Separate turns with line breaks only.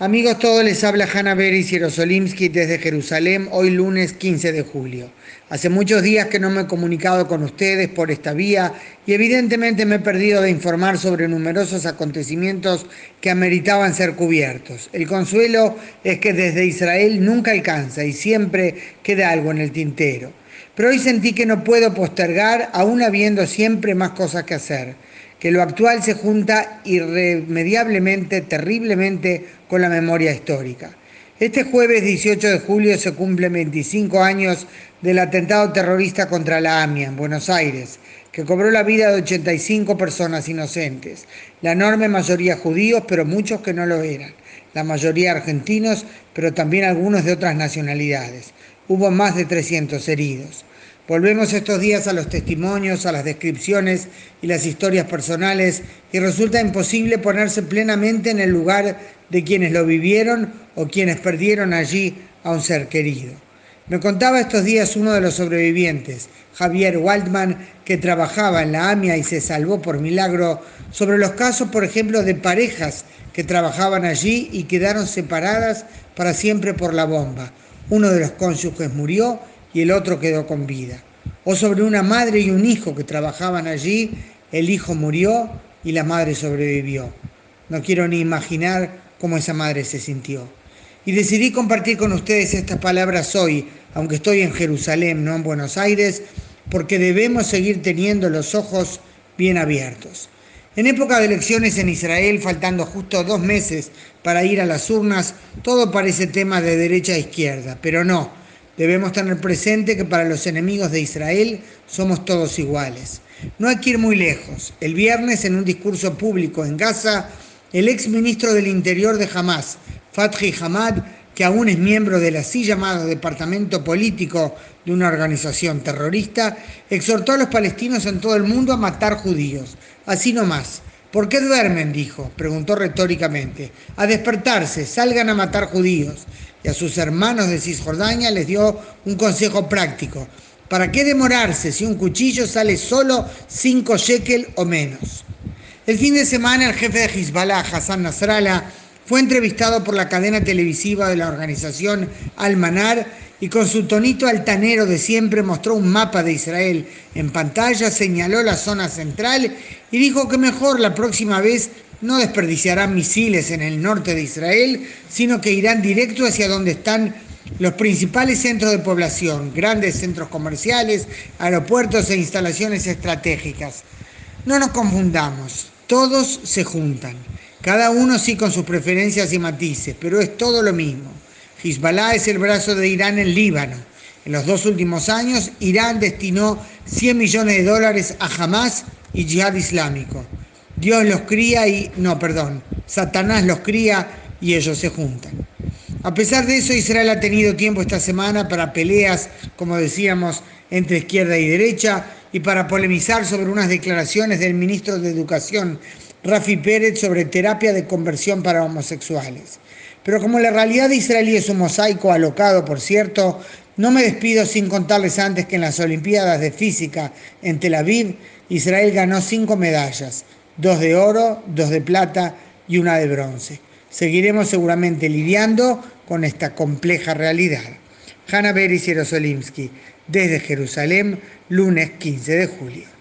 Amigos todos, les habla Hanna Beris Yerosolimsky desde Jerusalén, hoy lunes 15 de julio. Hace muchos días que no me he comunicado con ustedes por esta vía y evidentemente me he perdido de informar sobre numerosos acontecimientos que ameritaban ser cubiertos. El consuelo es que desde Israel nunca alcanza y siempre queda algo en el tintero. Pero hoy sentí que no puedo postergar, aún habiendo siempre más cosas que hacer que lo actual se junta irremediablemente, terriblemente con la memoria histórica. Este jueves 18 de julio se cumplen 25 años del atentado terrorista contra la AMIA en Buenos Aires, que cobró la vida de 85 personas inocentes, la enorme mayoría judíos, pero muchos que no lo eran, la mayoría argentinos, pero también algunos de otras nacionalidades. Hubo más de 300 heridos. Volvemos estos días a los testimonios, a las descripciones y las historias personales y resulta imposible ponerse plenamente en el lugar de quienes lo vivieron o quienes perdieron allí a un ser querido. Me contaba estos días uno de los sobrevivientes, Javier Waldman, que trabajaba en la AMIA y se salvó por milagro, sobre los casos, por ejemplo, de parejas que trabajaban allí y quedaron separadas para siempre por la bomba. Uno de los cónyuges murió y el otro quedó con vida. O sobre una madre y un hijo que trabajaban allí, el hijo murió y la madre sobrevivió. No quiero ni imaginar cómo esa madre se sintió. Y decidí compartir con ustedes estas palabras hoy, aunque estoy en Jerusalén, no en Buenos Aires, porque debemos seguir teniendo los ojos bien abiertos. En época de elecciones en Israel, faltando justo dos meses para ir a las urnas, todo parece tema de derecha a izquierda, pero no. Debemos tener presente que para los enemigos de Israel somos todos iguales. No hay que ir muy lejos. El viernes, en un discurso público en Gaza, el ex ministro del Interior de Hamas, Fathi Hamad, que aún es miembro del así llamado Departamento Político de una organización terrorista, exhortó a los palestinos en todo el mundo a matar judíos. Así nomás. ¿Por qué duermen? dijo, preguntó retóricamente. A despertarse, salgan a matar judíos y a sus hermanos de Cisjordania les dio un consejo práctico. ¿Para qué demorarse si un cuchillo sale solo 5 shekel o menos? El fin de semana el jefe de Hezbollah, Hassan Nasrallah, fue entrevistado por la cadena televisiva de la organización Al-Manar y con su tonito altanero de siempre mostró un mapa de Israel en pantalla, señaló la zona central y dijo que mejor la próxima vez no desperdiciarán misiles en el norte de Israel, sino que irán directo hacia donde están los principales centros de población, grandes centros comerciales, aeropuertos e instalaciones estratégicas. No nos confundamos, todos se juntan, cada uno sí con sus preferencias y matices, pero es todo lo mismo. Hezbollah es el brazo de Irán en Líbano. En los dos últimos años, Irán destinó 100 millones de dólares a Hamas y Jihad Islámico. Dios los cría y, no, perdón, Satanás los cría y ellos se juntan. A pesar de eso, Israel ha tenido tiempo esta semana para peleas, como decíamos, entre izquierda y derecha y para polemizar sobre unas declaraciones del ministro de Educación, Rafi Pérez, sobre terapia de conversión para homosexuales. Pero como la realidad de israelí es un mosaico alocado, por cierto, no me despido sin contarles antes que en las Olimpiadas de Física en Tel Aviv, Israel ganó cinco medallas, dos de oro, dos de plata y una de bronce. Seguiremos seguramente lidiando con esta compleja realidad. Hanna Beris Yerosolimsky, desde Jerusalén, lunes 15 de julio.